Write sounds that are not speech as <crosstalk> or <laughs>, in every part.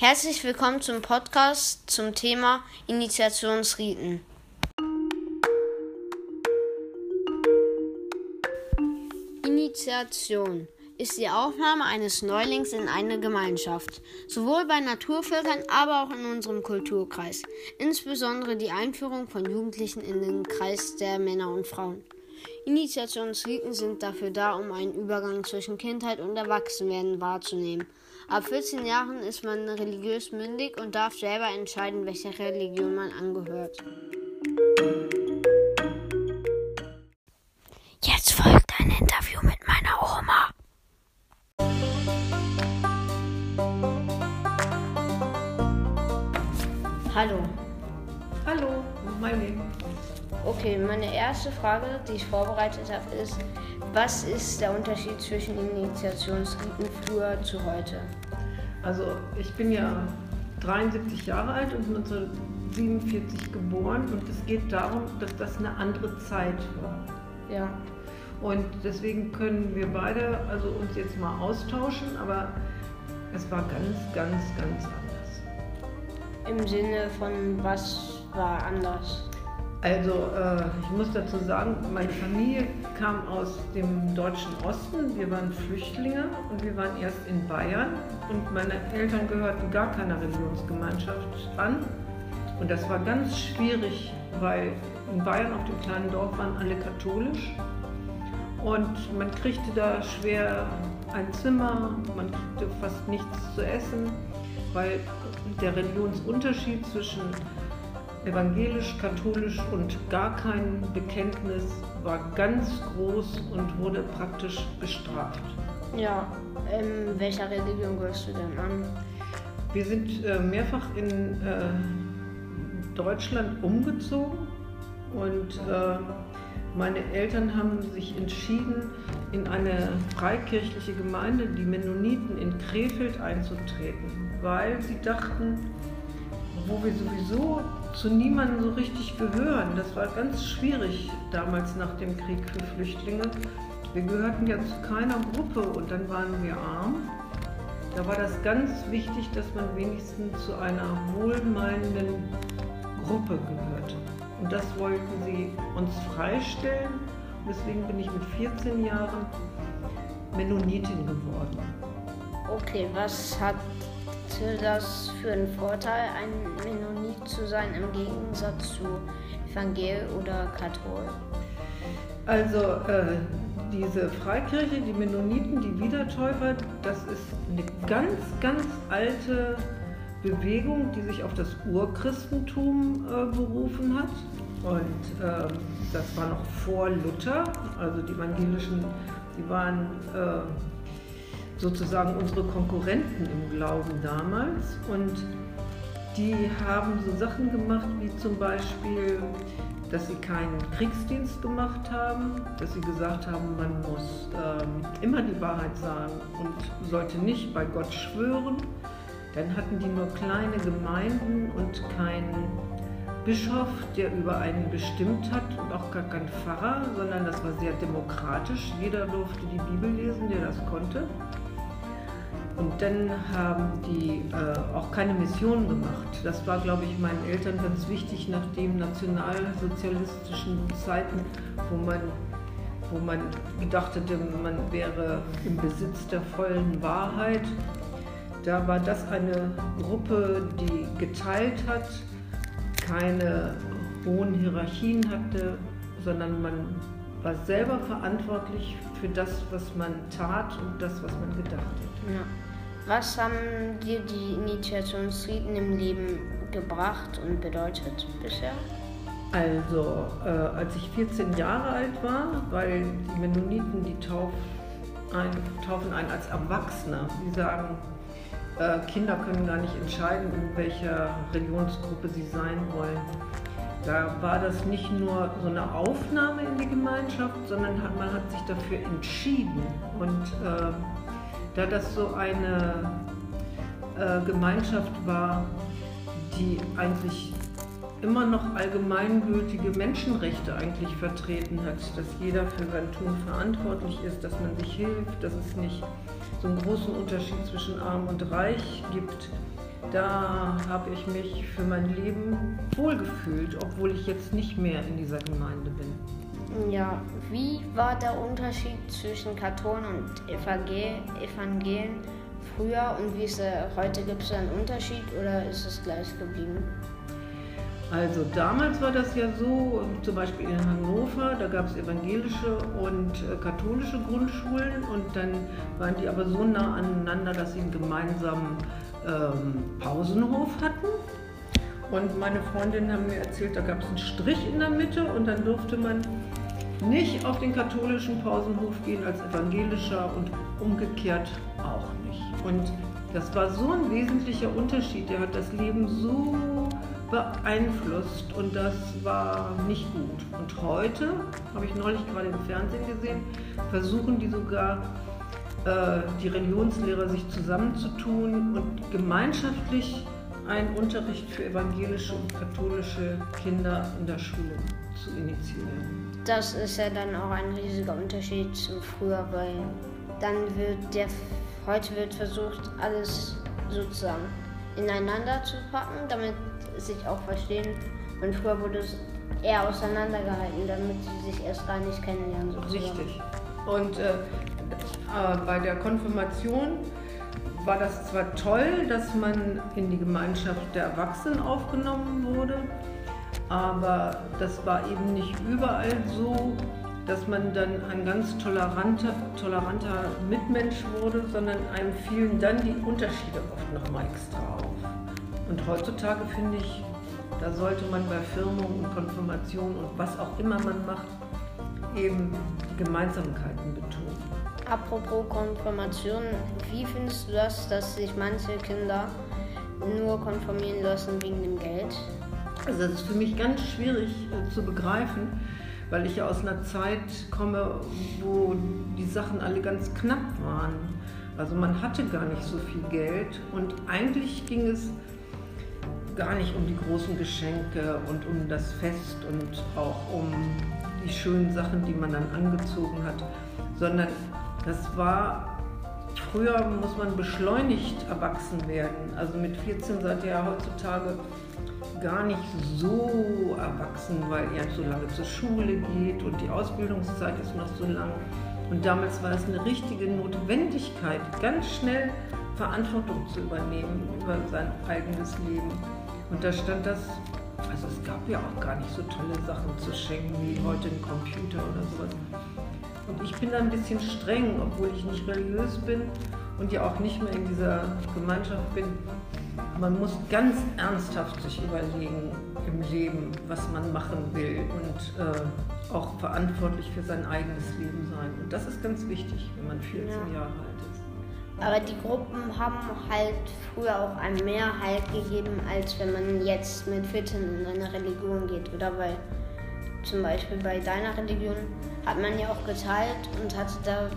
Herzlich willkommen zum Podcast zum Thema Initiationsriten. Initiation ist die Aufnahme eines Neulings in eine Gemeinschaft, sowohl bei Naturvölkern, aber auch in unserem Kulturkreis, insbesondere die Einführung von Jugendlichen in den Kreis der Männer und Frauen. Initiationsriten sind dafür da, um einen Übergang zwischen Kindheit und Erwachsenwerden wahrzunehmen Ab 14 Jahren ist man religiös mündig und darf selber entscheiden, welcher Religion man angehört. Meine erste Frage, die ich vorbereitet habe, ist, was ist der Unterschied zwischen Initiationsriten früher zu heute? Also ich bin ja 73 Jahre alt und 1947 geboren und es geht darum, dass das eine andere Zeit war. Ja. Und deswegen können wir beide also uns jetzt mal austauschen, aber es war ganz, ganz, ganz anders. Im Sinne von was war anders? Also äh, ich muss dazu sagen, meine Familie kam aus dem deutschen Osten. Wir waren Flüchtlinge und wir waren erst in Bayern und meine Eltern gehörten gar keiner Religionsgemeinschaft an. Und das war ganz schwierig, weil in Bayern auf dem kleinen Dorf waren alle katholisch und man kriegte da schwer ein Zimmer, man kriegte fast nichts zu essen, weil der Religionsunterschied zwischen evangelisch, katholisch und gar kein Bekenntnis war ganz groß und wurde praktisch bestraft. Ja, ähm, welcher Religion gehörst du denn an? Wir sind äh, mehrfach in äh, Deutschland umgezogen und äh, meine Eltern haben sich entschieden, in eine freikirchliche Gemeinde, die Mennoniten in Krefeld, einzutreten, weil sie dachten, wo wir sowieso zu niemandem so richtig gehören. Das war ganz schwierig damals nach dem Krieg für Flüchtlinge. Wir gehörten ja zu keiner Gruppe und dann waren wir arm. Da war das ganz wichtig, dass man wenigstens zu einer wohlmeinenden Gruppe gehörte. Und das wollten sie uns freistellen. deswegen bin ich mit 14 Jahren Mennonitin geworden. Okay, was hat das für einen Vorteil, ein Mennonit zu sein im Gegensatz zu Evangel oder Kathol? Also äh, diese Freikirche, die Mennoniten, die Wiedertäufer, das ist eine ganz, ganz alte Bewegung, die sich auf das Urchristentum äh, berufen hat. Und äh, das war noch vor Luther, also die evangelischen, die waren äh, sozusagen unsere Konkurrenten im Glauben damals. Und die haben so Sachen gemacht wie zum Beispiel, dass sie keinen Kriegsdienst gemacht haben, dass sie gesagt haben, man muss ähm, immer die Wahrheit sagen und sollte nicht bei Gott schwören. Dann hatten die nur kleine Gemeinden und keinen Bischof, der über einen bestimmt hat und auch gar kein Pfarrer, sondern das war sehr demokratisch. Jeder durfte die Bibel lesen, der das konnte. Und dann haben die äh, auch keine Mission gemacht. Das war, glaube ich, meinen Eltern ganz wichtig nach den nationalsozialistischen Zeiten, wo man, wo man gedacht hätte, man wäre im Besitz der vollen Wahrheit. Da war das eine Gruppe, die geteilt hat, keine hohen Hierarchien hatte, sondern man war selber verantwortlich für das, was man tat und das, was man gedacht hat. Ja. Was haben dir die Initiationsriten im Leben gebracht und bedeutet bisher? Also, äh, als ich 14 Jahre alt war, weil die Mennoniten, die tauf ein, taufen einen als Erwachsener. Die sagen, äh, Kinder können gar nicht entscheiden, in welcher Religionsgruppe sie sein wollen. Da war das nicht nur so eine Aufnahme in die Gemeinschaft, sondern hat, man hat sich dafür entschieden. Und äh, da das so eine äh, Gemeinschaft war, die eigentlich immer noch allgemeingültige Menschenrechte eigentlich vertreten hat, dass jeder für sein Tun verantwortlich ist, dass man sich hilft, dass es nicht so einen großen Unterschied zwischen arm und reich gibt, da habe ich mich für mein Leben wohlgefühlt, obwohl ich jetzt nicht mehr in dieser Gemeinde bin. Ja, wie war der Unterschied zwischen Katholen und Evangelien früher und wie ist er heute? Gibt es einen Unterschied oder ist es gleich geblieben? Also damals war das ja so, zum Beispiel in Hannover, da gab es evangelische und äh, katholische Grundschulen und dann waren die aber so nah aneinander, dass sie einen gemeinsamen ähm, Pausenhof hatten. Und meine Freundinnen haben mir erzählt, da gab es einen Strich in der Mitte und dann durfte man nicht auf den katholischen Pausenhof gehen als evangelischer und umgekehrt auch nicht. Und das war so ein wesentlicher Unterschied. Der hat das Leben so beeinflusst und das war nicht gut. Und heute, habe ich neulich gerade im Fernsehen gesehen, versuchen die sogar, äh, die Religionslehrer sich zusammenzutun und gemeinschaftlich einen Unterricht für evangelische und katholische Kinder in der Schule zu initiieren. Das ist ja dann auch ein riesiger Unterschied zu früher, weil dann wird der, heute wird versucht, alles sozusagen ineinander zu packen, damit sich auch verstehen. Und früher wurde es eher auseinandergehalten, damit sie sich erst gar nicht kennenlernen. Sozusagen. Richtig. Und äh, äh, bei der Konfirmation war das zwar toll, dass man in die Gemeinschaft der Erwachsenen aufgenommen wurde, aber das war eben nicht überall so, dass man dann ein ganz toleranter, toleranter Mitmensch wurde, sondern einem fielen dann die Unterschiede oft nochmal extra auf. Und heutzutage finde ich, da sollte man bei Firmung und Konfirmation und was auch immer man macht, eben Gemeinsamkeiten betonen. Apropos Konfirmation, wie findest du das, dass sich manche Kinder nur konfirmieren lassen wegen dem Geld? Also das ist für mich ganz schwierig äh, zu begreifen, weil ich ja aus einer Zeit komme, wo die Sachen alle ganz knapp waren. Also man hatte gar nicht so viel Geld und eigentlich ging es gar nicht um die großen Geschenke und um das Fest und auch um die schönen Sachen, die man dann angezogen hat, sondern das war, früher muss man beschleunigt erwachsen werden. Also mit 14 seid ihr ja heutzutage gar nicht so erwachsen, weil ihr so lange zur Schule geht und die Ausbildungszeit ist noch so lang. Und damals war es eine richtige Notwendigkeit, ganz schnell Verantwortung zu übernehmen über sein eigenes Leben. Und da stand das, also es gab ja auch gar nicht so tolle Sachen zu schenken wie heute ein Computer oder sowas. Und ich bin da ein bisschen streng, obwohl ich nicht religiös bin und ja auch nicht mehr in dieser Gemeinschaft bin. Man muss ganz ernsthaft sich überlegen im Leben, was man machen will und äh, auch verantwortlich für sein eigenes Leben sein. Und das ist ganz wichtig, wenn man 14 ja. Jahre alt ist. Aber die Gruppen haben halt früher auch einem mehr Halt gegeben, als wenn man jetzt mit 14 in eine Religion geht. Oder weil zum Beispiel bei deiner Religion hat man ja auch geteilt und hatte da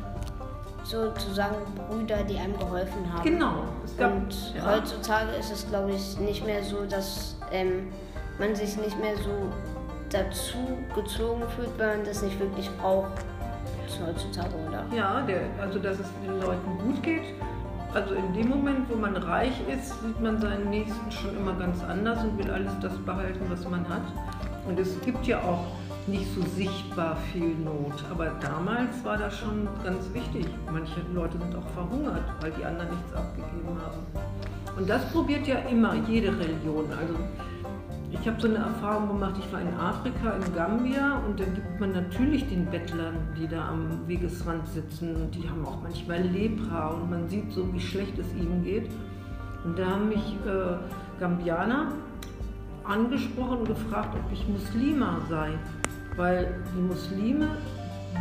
sozusagen Brüder, die einem geholfen haben. Genau. Gab, und ja. heutzutage ist es, glaube ich, nicht mehr so, dass ähm, man sich nicht mehr so dazu gezogen fühlt, weil man das nicht wirklich braucht heutzutage, oder? Ja, der, also dass es den Leuten gut geht. Also in dem Moment, wo man reich ist, sieht man seinen Nächsten schon immer ganz anders und will alles das behalten, was man hat. Und es gibt ja auch nicht so sichtbar viel Not. Aber damals war das schon ganz wichtig. Manche Leute sind auch verhungert, weil die anderen nichts abgegeben haben. Und das probiert ja immer jede Religion. Also ich habe so eine Erfahrung gemacht, ich war in Afrika, in Gambia und da gibt man natürlich den Bettlern, die da am Wegesrand sitzen und die haben auch manchmal Lepra und man sieht so, wie schlecht es ihnen geht. Und da haben mich äh, Gambianer angesprochen und gefragt, ob ich Muslima sei, weil die Muslime,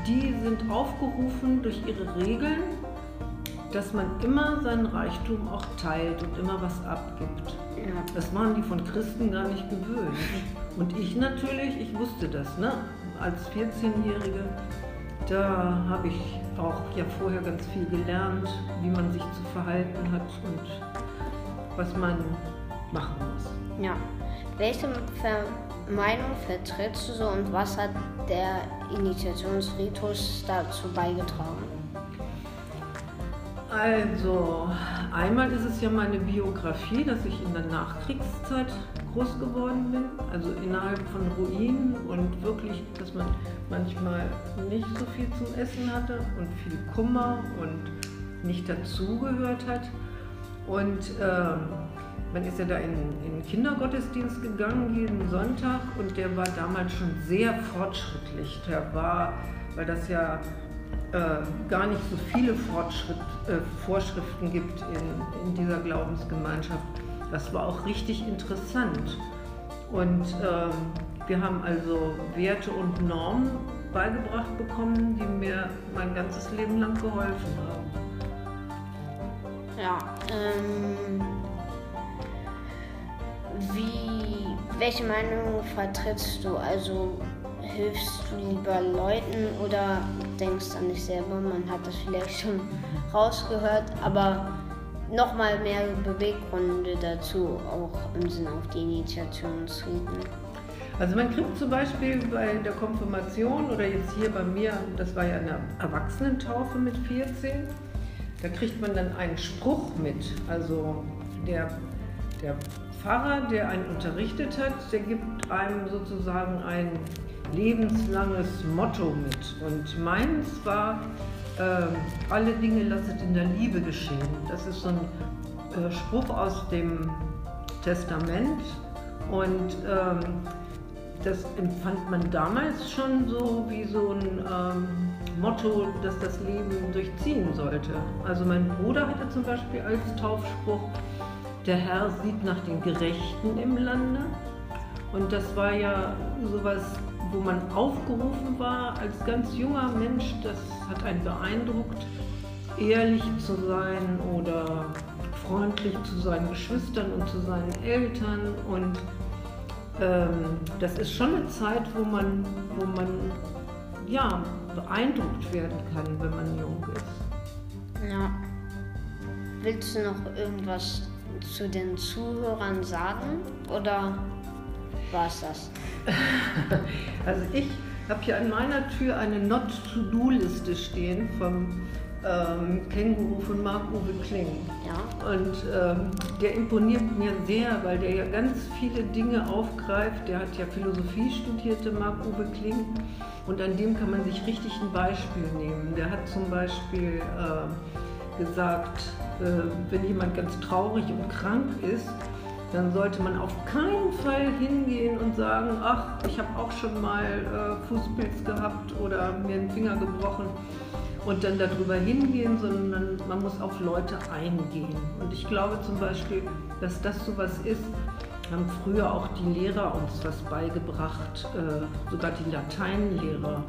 die sind aufgerufen durch ihre Regeln, dass man immer seinen Reichtum auch teilt und immer was abgibt. Ja. Das waren die von Christen gar nicht gewöhnt. Und ich natürlich, ich wusste das, ne? Als 14-Jährige, da habe ich auch ja vorher ganz viel gelernt, wie man sich zu verhalten hat und was man machen muss. Ja. Welche Meinung vertrittst du so und was hat der Initiationsritus dazu beigetragen? Also, einmal ist es ja meine Biografie, dass ich in der Nachkriegszeit groß geworden bin, also innerhalb von Ruinen und wirklich, dass man manchmal nicht so viel zum Essen hatte und viel Kummer und nicht dazugehört hat. Und äh, man ist ja da in, den Kindergottesdienst gegangen jeden Sonntag und der war damals schon sehr fortschrittlich. Der war, weil das ja äh, gar nicht so viele Fortschritt, äh, Vorschriften gibt in, in dieser Glaubensgemeinschaft. Das war auch richtig interessant. Und ähm, wir haben also Werte und Normen beigebracht bekommen, die mir mein ganzes Leben lang geholfen haben. Ja, ähm, welche Meinung vertrittst du? Also hilfst du lieber Leuten oder denkst an dich selber? Man hat das vielleicht schon <laughs> rausgehört, aber nochmal mehr Beweggründe dazu, auch im Sinne auf die Initiationsriten. Also man kriegt zum Beispiel bei der Konfirmation oder jetzt hier bei mir, das war ja eine Erwachsenentaufe mit 14, da kriegt man dann einen Spruch mit. Also der, der Pfarrer, der einen unterrichtet hat, der gibt einem sozusagen ein lebenslanges Motto mit. Und meins war, äh, alle Dinge lasset in der Liebe geschehen. Das ist so ein äh, Spruch aus dem Testament. Und ähm, das empfand man damals schon so wie so ein ähm, Motto, das das Leben durchziehen sollte. Also mein Bruder hatte zum Beispiel als Taufspruch, der Herr sieht nach den Gerechten im Lande. Und das war ja sowas wo man aufgerufen war als ganz junger Mensch, das hat einen beeindruckt, ehrlich zu sein oder freundlich zu seinen Geschwistern und zu seinen Eltern. Und ähm, das ist schon eine Zeit, wo man, wo man ja, beeindruckt werden kann, wenn man jung ist. Ja. Willst du noch irgendwas zu den Zuhörern sagen? Oder war es das? <laughs> also ich habe hier an meiner Tür eine Not-to-Do-Liste stehen vom ähm, Känguru von Marc-Uwe Kling. Ja. Und ähm, der imponiert mir sehr, weil der ja ganz viele Dinge aufgreift. Der hat ja Philosophie studierte Marc-Uwe Kling. Und an dem kann man sich richtig ein Beispiel nehmen. Der hat zum Beispiel äh, gesagt, äh, wenn jemand ganz traurig und krank ist, dann sollte man auf keinen Fall hingehen und sagen, ach, ich habe auch schon mal äh, Fußpilz gehabt oder mir einen Finger gebrochen und dann darüber hingehen, sondern man muss auf Leute eingehen. Und ich glaube zum Beispiel, dass das so was ist, haben früher auch die Lehrer uns was beigebracht, äh, sogar die Lateinlehrer,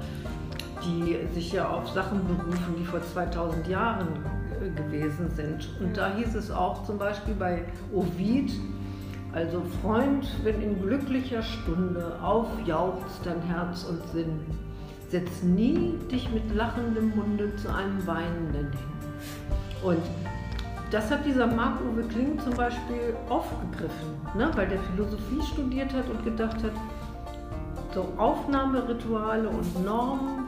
die sich ja auf Sachen berufen, die vor 2000 Jahren gewesen sind. Und da hieß es auch zum Beispiel bei Ovid, also Freund, wenn in glücklicher Stunde aufjauchzt dein Herz und Sinn, setz nie dich mit lachendem Munde zu einem Weinenden hin. Und das hat dieser Marc-Uwe Kling zum Beispiel aufgegriffen, ne? weil der Philosophie studiert hat und gedacht hat, so Aufnahmerituale und Normen,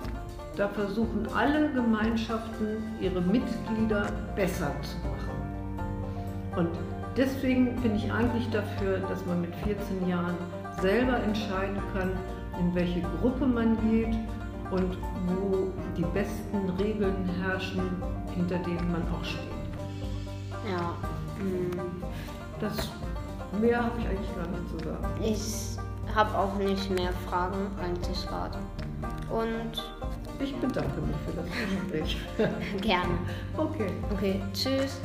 da versuchen alle Gemeinschaften ihre Mitglieder besser zu machen. Und Deswegen bin ich eigentlich dafür, dass man mit 14 Jahren selber entscheiden kann, in welche Gruppe man geht und wo die besten Regeln herrschen, hinter denen man auch steht. Ja. Hm. Das mehr habe ich eigentlich gar nicht zu sagen. Ich habe auch nicht mehr Fragen eigentlich gerade. Und ich bedanke mich für das Gespräch. Gerne. Okay. Okay, tschüss.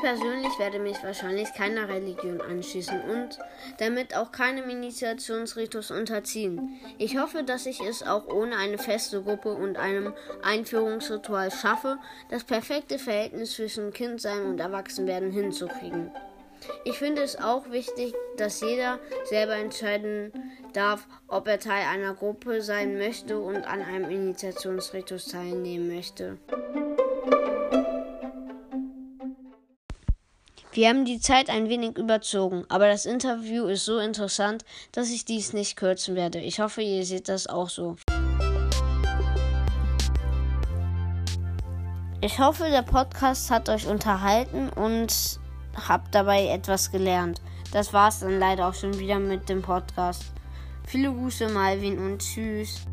Persönlich werde mich wahrscheinlich keiner Religion anschließen und damit auch keinem Initiationsritus unterziehen. Ich hoffe, dass ich es auch ohne eine feste Gruppe und einem Einführungsritual schaffe, das perfekte Verhältnis zwischen Kindsein und Erwachsenwerden hinzukriegen. Ich finde es auch wichtig, dass jeder selber entscheiden darf, ob er Teil einer Gruppe sein möchte und an einem Initiationsritus teilnehmen möchte. Wir haben die Zeit ein wenig überzogen, aber das Interview ist so interessant, dass ich dies nicht kürzen werde. Ich hoffe, ihr seht das auch so. Ich hoffe, der Podcast hat euch unterhalten und habt dabei etwas gelernt. Das war's dann leider auch schon wieder mit dem Podcast. Viele Grüße, Malvin, und tschüss.